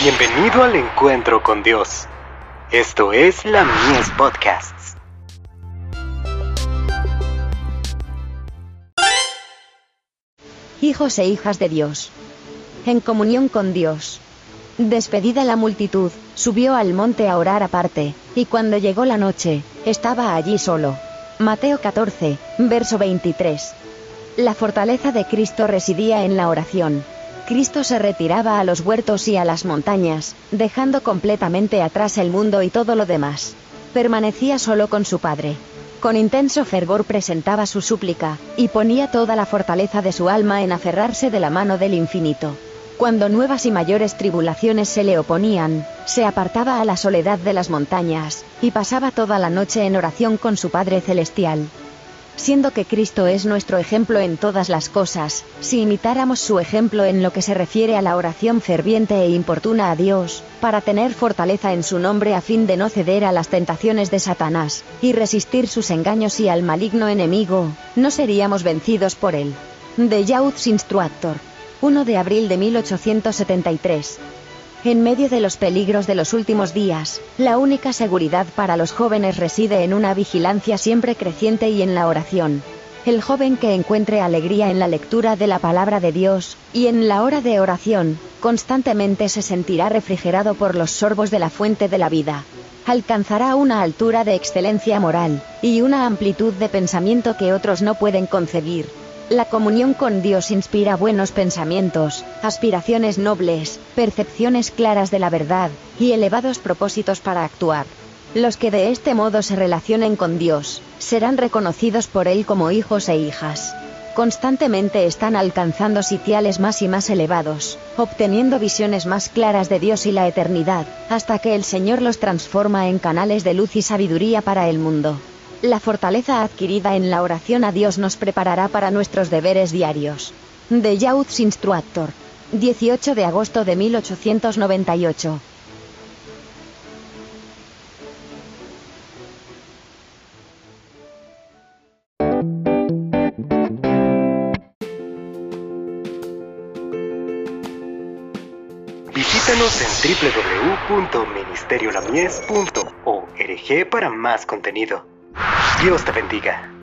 Bienvenido al encuentro con Dios. Esto es la Mies Podcasts. Hijos e hijas de Dios. En comunión con Dios. Despedida la multitud, subió al monte a orar aparte, y cuando llegó la noche, estaba allí solo. Mateo 14, verso 23. La fortaleza de Cristo residía en la oración. Cristo se retiraba a los huertos y a las montañas, dejando completamente atrás el mundo y todo lo demás. Permanecía solo con su Padre. Con intenso fervor presentaba su súplica, y ponía toda la fortaleza de su alma en aferrarse de la mano del infinito. Cuando nuevas y mayores tribulaciones se le oponían, se apartaba a la soledad de las montañas, y pasaba toda la noche en oración con su Padre Celestial siendo que Cristo es nuestro ejemplo en todas las cosas, si imitáramos su ejemplo en lo que se refiere a la oración ferviente e importuna a Dios, para tener fortaleza en su nombre a fin de no ceder a las tentaciones de Satanás, y resistir sus engaños y al maligno enemigo, no seríamos vencidos por él. De Youth Instructor. 1 de abril de 1873. En medio de los peligros de los últimos días, la única seguridad para los jóvenes reside en una vigilancia siempre creciente y en la oración. El joven que encuentre alegría en la lectura de la palabra de Dios, y en la hora de oración, constantemente se sentirá refrigerado por los sorbos de la fuente de la vida. Alcanzará una altura de excelencia moral, y una amplitud de pensamiento que otros no pueden concebir. La comunión con Dios inspira buenos pensamientos, aspiraciones nobles, percepciones claras de la verdad, y elevados propósitos para actuar. Los que de este modo se relacionen con Dios, serán reconocidos por Él como hijos e hijas. Constantemente están alcanzando sitiales más y más elevados, obteniendo visiones más claras de Dios y la eternidad, hasta que el Señor los transforma en canales de luz y sabiduría para el mundo. La fortaleza adquirida en la oración a Dios nos preparará para nuestros deberes diarios. De Youth Instructor. 18 de agosto de 1898. Visítanos en www.ministeriolamies.org para más contenido. Dios te bendiga.